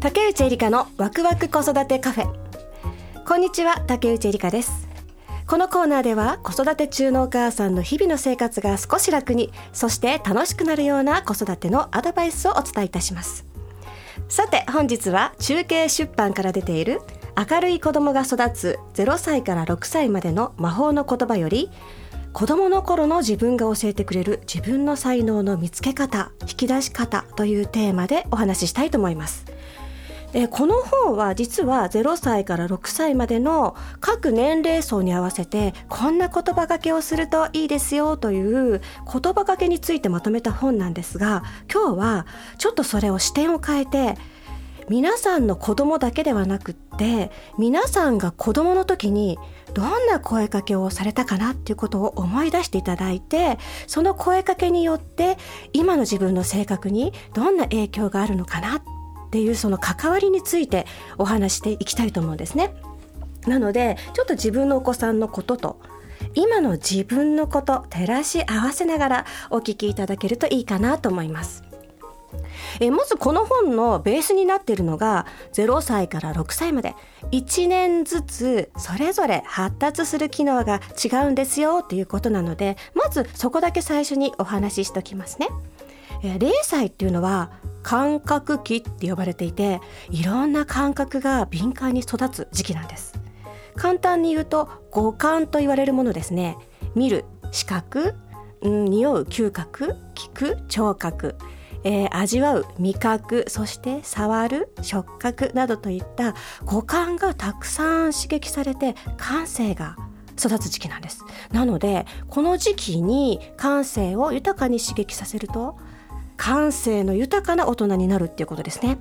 竹内えりかのワクワク子育てカフェ。こんにちは竹内えりかです。このコーナーでは子育て中のお母さんの日々の生活が少し楽にそして楽しくなるような子育てのアドバイスをお伝えいたします。さて本日は中継出版から出ている明るい子供が育つ0歳から6歳までの魔法の言葉より子供の頃の自分が教えてくれる自分の才能の見つけ方引き出し方というテーマでお話ししたいと思います。えこの本は実は0歳から6歳までの各年齢層に合わせてこんな言葉がけをするといいですよという言葉がけについてまとめた本なんですが今日はちょっとそれを視点を変えて皆さんの子供だけではなくって皆さんが子供の時にどんな声かけをされたかなっていうことを思い出していただいてその声かけによって今の自分の性格にどんな影響があるのかなっっていうその関わりについてお話していきたいと思うんですね。なのでちょっと自分のお子さんのことと今の自分のこと照らし合わせながらお聞きいただけるといいかなと思います。えまずこの本のベースになっているのが0歳から6歳まで1年ずつそれぞれ発達する機能が違うんですよということなのでまずそこだけ最初にお話ししておきますね。え0歳っていうのは感覚期って呼ばれていていろんな感覚が敏感に育つ時期なんです。簡単に言うと五感と言われるものですね。見る視覚、うん、匂う嗅覚聞く聴覚えー味わう味覚そして触る触覚などといった五感がたくさん刺激されて感性が育つ時期なんです。なのでこの時期に感性を豊かに刺激させると感性の豊かな大人になるっていうことですね。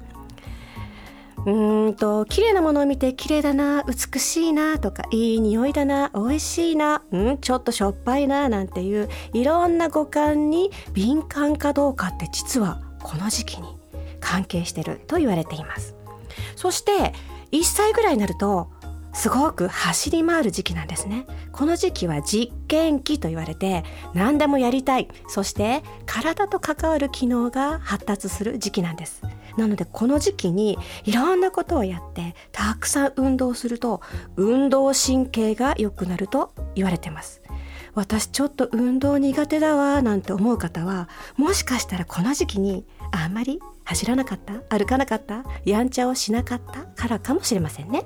うんと綺麗なものを見て綺麗だな美しいなとかいい匂いだな美味しいなうんちょっとしょっぱいななんていういろんな五感に敏感かどうかって実はこの時期に関係してると言われています。そして1歳ぐらいになるとすごく走り回る時期なんですね。この時期は実験期と言われて何でもやりたい。そして体と関わる機能が発達する時期なんです。なのでこの時期にいろんなことをやってたくさん運動すると運動神経が良くなると言われてます。私ちょっと運動苦手だわなんて思う方はもしかしたらこの時期にあんまり走らなかった歩かなかったやんちゃをしなかったからかもしれませんね。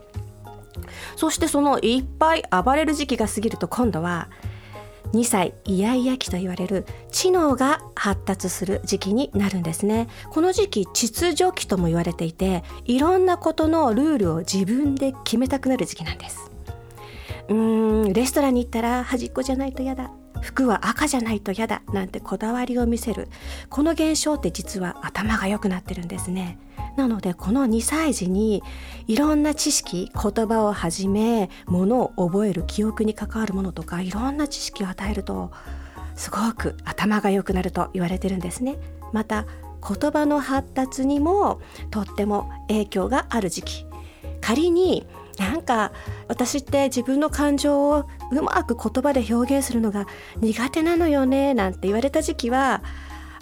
そしてそのいっぱい暴れる時期が過ぎると今度は2歳イヤイヤ期と言われる知能が発達する時期になるんですね。この時期秩序期とも言われていていろんなことのルールを自分で決めたくなる時期なんです。うーんレストランに行ったら端っこじゃないと嫌だ。服は赤じゃないと嫌だ。なんてこだわりを見せる。この現象って実は頭が良くなってるんですね。なのでこの2歳児にいろんな知識言葉をはじめものを覚える記憶に関わるものとかいろんな知識を与えるとすごく頭が良くなると言われてるんですね。また言葉の発達にもとっても影響がある時期。仮になんか私って自分の感情をうまく言葉で表現するのが苦手なのよねなんて言われた時期は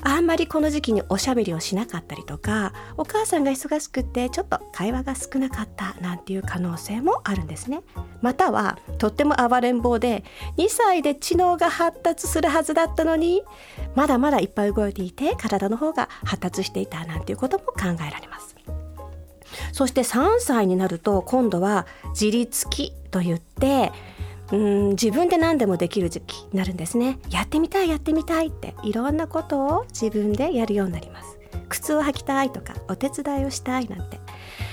あんまりこの時期におしゃべりをしなかったりとかお母さんが忙しくてちょっと会話が少なかったなんていう可能性もあるんですね。またはとっても暴れん坊で2歳で知能が発達するはずだったのにまだまだいっぱい動いていて体の方が発達していたなんていうことも考えられます。そして3歳になると今度は自立期と言ってうん自分で何でもできる時期になるんですね。やってみたいやってみたいっていろんなことを自分でやるようになります。靴を履きたいとかお手伝いをしたいなんて。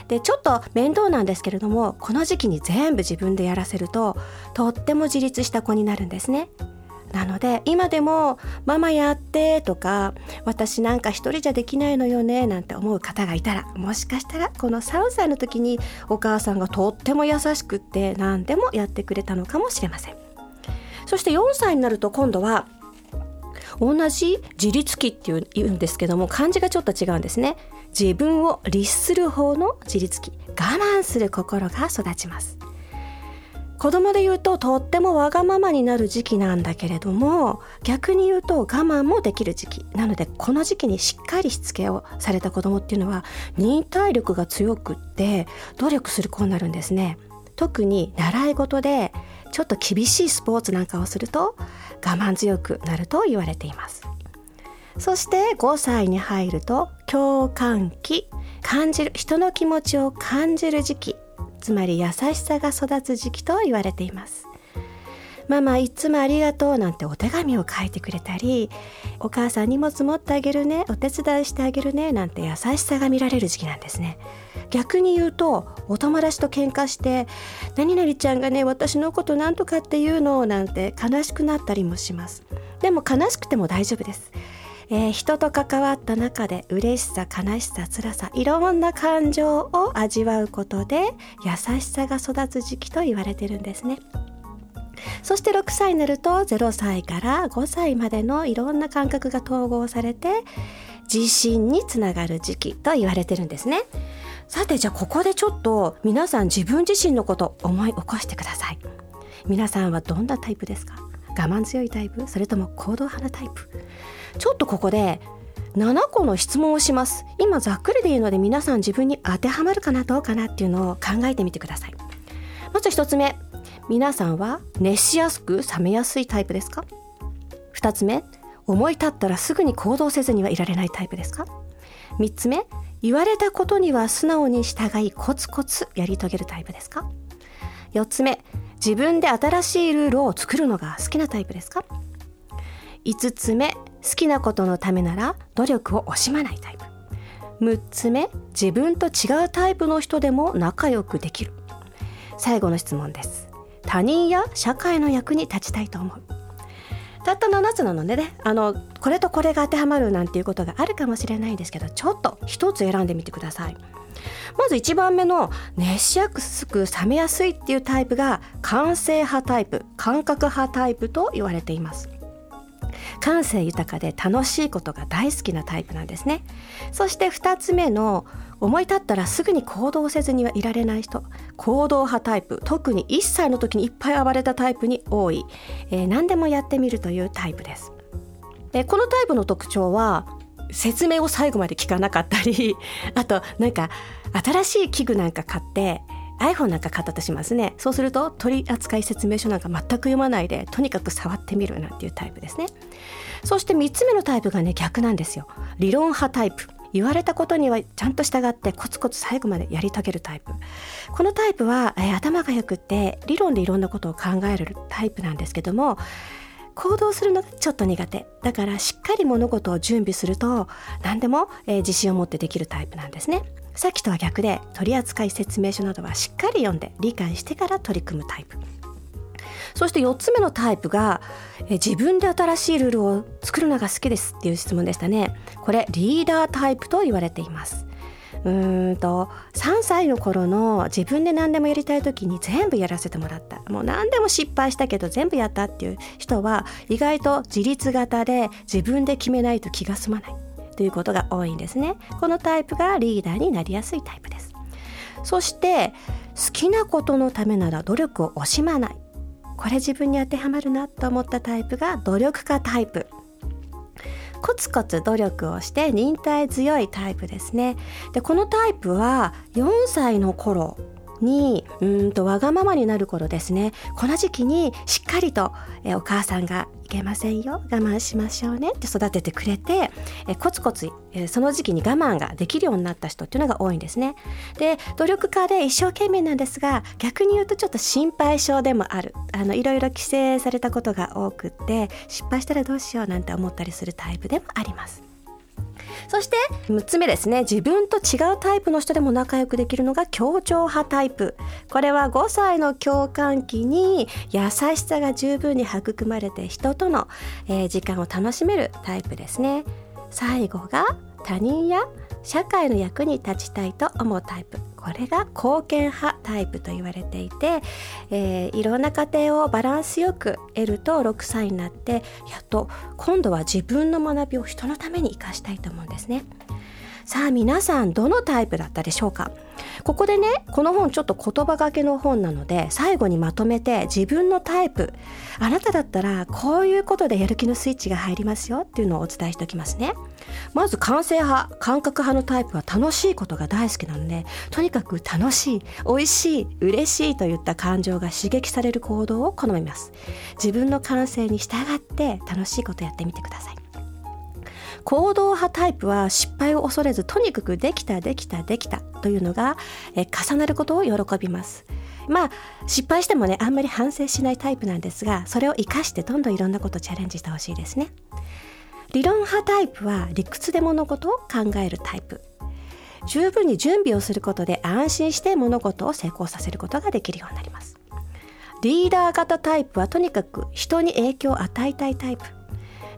でちょっと面倒なんですけれどもこの時期に全部自分でやらせるととっても自立した子になるんですね。なので今でも「ママやって」とか「私なんか一人じゃできないのよね」なんて思う方がいたらもしかしたらこの3歳の時にお母さんがとっても優しくって何でもやってくれたのかもしれません。そして4歳になると今度は同じ自立期っていう言うんですけども漢字がちょっと違うんですね。自分を律する方の自立期我慢する心が育ちます。子供で言うととってもわがままになる時期なんだけれども逆に言うと我慢もできる時期。なのでこの時期にしっかりしつけをされた子供っていうのは忍耐力が強くって努力する子になるんですね。特に習い事でちょっと厳しいスポーツなんかをすると我慢強くなると言われています。そして5歳に入ると共感期。感じる人の気持ちを感じる時期。つまり優しさが育つ時期と言われています。ママいつもありがとうなんてお手紙を書いてくれたりお母さん荷物持ってあげるねお手伝いしてあげるねなんて優しさが見られる時期なんですね。逆に言うとお友達と喧嘩して「何々ちゃんがね私のことなんとかって言うの」なんて悲しくなったりもします。でも悲しくても大丈夫です。えー、人と関わった中で嬉しさ悲しさ辛さいろんな感情を味わうことで優しさが育つ時期と言われてるんですね。そして6歳になると0歳から5歳までのいろんな感覚が統合されて自信につながる時期と言われてるんですね。さてじゃあここでちょっと皆さん自分自身のこと思い起こしてください。皆さんはどんなタイプですか？我慢強いタイプ？それとも行動派なタイプ？ちょっとここで7個の質問をします。今ざっくりでいいので皆さん自分に当てはまるかなどうかなっていうのを考えてみてください。まず1つ目。皆さんは熱しやすく冷めやすいタイプですか？2つ目。思い立ったらすぐに行動せずにはいられないタイプですか？3つ目。言われたことには素直に従いコツコツやり遂げるタイプですか？4つ目。自分で新しいルールを作るのが好きなタイプですか？5つ目。好きなことのためなら努力を惜しまないタイプ。6つ目自分と違うタイプの人でも仲良くできる。最後の質問です。他人や社会の役に立ちたいと思う。たった7つなのでねあのこれとこれが当てはまるなんていうことがあるかもしれないんですけどちょっと一つ選んでみてください。まず1番目の熱しやすく冷めやすいっていうタイプが感性派タイプ感覚派タイプと言われています。感性豊かで楽しいことが大好きなタイプなんですね。そして2つ目の思い立ったらすぐに行動せずにはいられない人。行動派タイプ。特に1歳の時にいっぱい暴れたタイプに多い、えー、何でもやってみるというタイプです、えー、このタイプの特徴は説明を最後まで聞かなかったり あとなんか新しい器具なんか買って iPhone なんか買ったとしますね。そうすると取扱説明書なんか全く読まないでとにかく触ってみるなんていうタイプですね。そして3つ目のタイプがね逆なんですよ。理論派タイプ。言われたことにはちゃんと従ってコツコツ最後までやり遂げるタイプ。このタイプは、えー、頭がよくって理論でいろんなことを考えるタイプなんですけども行動するのがちょっと苦手。だからしっかり物事を準備すると何でも、えー、自信を持ってできるタイプなんですね。さっきとは逆で取扱説明書などはしっかり読んで理解してから取り組むタイプ。そして4つ目のタイプがえ自分で新しいルールを作るのが好きですっていう質問でしたね。これリーダータイプと言われています。うんと3歳の頃の自分で何でもやりたい時に全部やらせてもらった。もう何でも失敗したけど全部やったっていう人は意外と自立型で自分で決めないと気が済まない。ということが多いんですね。このタイプがリーダーになりやすいタイプです。そして好きなことのためなら努力を惜しまない。これ自分に当てはまるなと思ったタイプが努力家タイプ。コツコツ努力をして忍耐強いタイプですね。でこのタイプは4歳の頃にうんとわがままになる頃ですね。この時期にしっかりとえお母さんがいけませんよ。我慢しましょうね。って育ててくれてえコツコツえその時期に我慢ができるようになった人っていうのが多いんですね。で努力家で一生懸命なんですが逆に言うとちょっと心配性でもある。あのいろいろ規制されたことが多くって失敗したらどうしようなんて思ったりするタイプでもあります。そして6つ目ですね。自分と違うタイプの人でも仲良くできるのが協調派タイプ。これは5歳の共感期に優しさが十分に育まれて人との、えー、時間を楽しめるタイプですね。最後が他人や社会の役に立ちたいと思うタイプこれが貢献派タイプと言われていて、えー、いろんな家庭をバランスよく得ると6歳になってやっと今度は自分の学びを人のために生かしたいと思うんですね。さあ皆さんどのタイプだったでしょうか？ここでねこの本ちょっと言葉がけの本なので最後にまとめて自分のタイプ。あなただったらこういうことでやる気のスイッチが入りますよっていうのをお伝えしておきますね。まず感性派感覚派のタイプは楽しいことが大好きなのでとにかく楽しい美味しい嬉しいといった感情が刺激される行動を好みます。自分の感性に従って楽しいことやってみてください。行動派タイプは失敗を恐れずとにかくできたできたできたというのがえ重なることを喜びます。まあ失敗してもねあんまり反省しないタイプなんですがそれを生かしてどんどんいろんなことチャレンジしてほしいですね。理論派タイプは理屈で物事を考えるタイプ。十分に準備をすることで安心して物事を成功させることができるようになります。リーダー型タイプはとにかく人に影響を与えたいタイプ。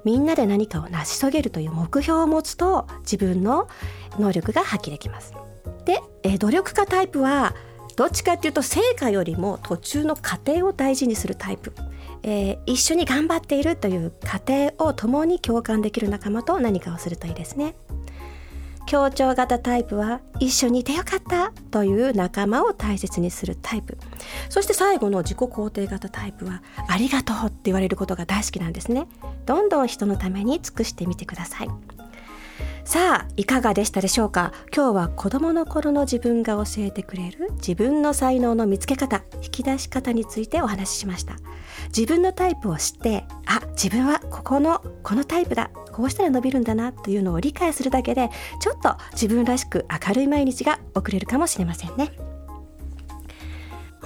みんなで何かを成し遂げるという目標を持つと自分の能力が発揮できます。で、え努力家タイプはどっちかっていうと成果よりも途中の過程を大事にするタイプ、えー、一緒に頑張っているという過程を共に共感できる仲間と何かをするといいですね。協調型タイプは一緒にいてよかったという仲間を大切にするタイプ。そして最後の自己肯定型タイプはありがとうって言われることが大好きなんですね。どんどん人のために尽くしてみてください。さあいかがでしたでしょうか？今日は子供の頃の自分が教えてくれる自分の才能の見つけ方引き出し方についてお話ししました。自分のタイプを知ってあ自分はここのこのタイプだこうしたら伸びるんだなというのを理解するだけでちょっと自分らしく明るい毎日が送れるかもしれませんね。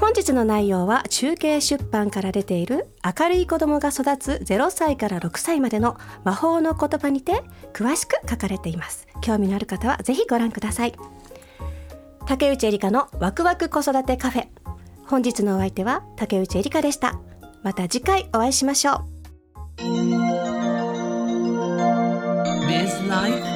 本日の内容は中継出版から出ている明るい子供が育つ0歳から6歳までの魔法の言葉にて詳しく書かれています。興味のある方はぜひご覧ください。竹内エリカのワクワク子育てカフェ。本日のお相手は竹内エリカでした。また次回お会いしましょう。Biz Life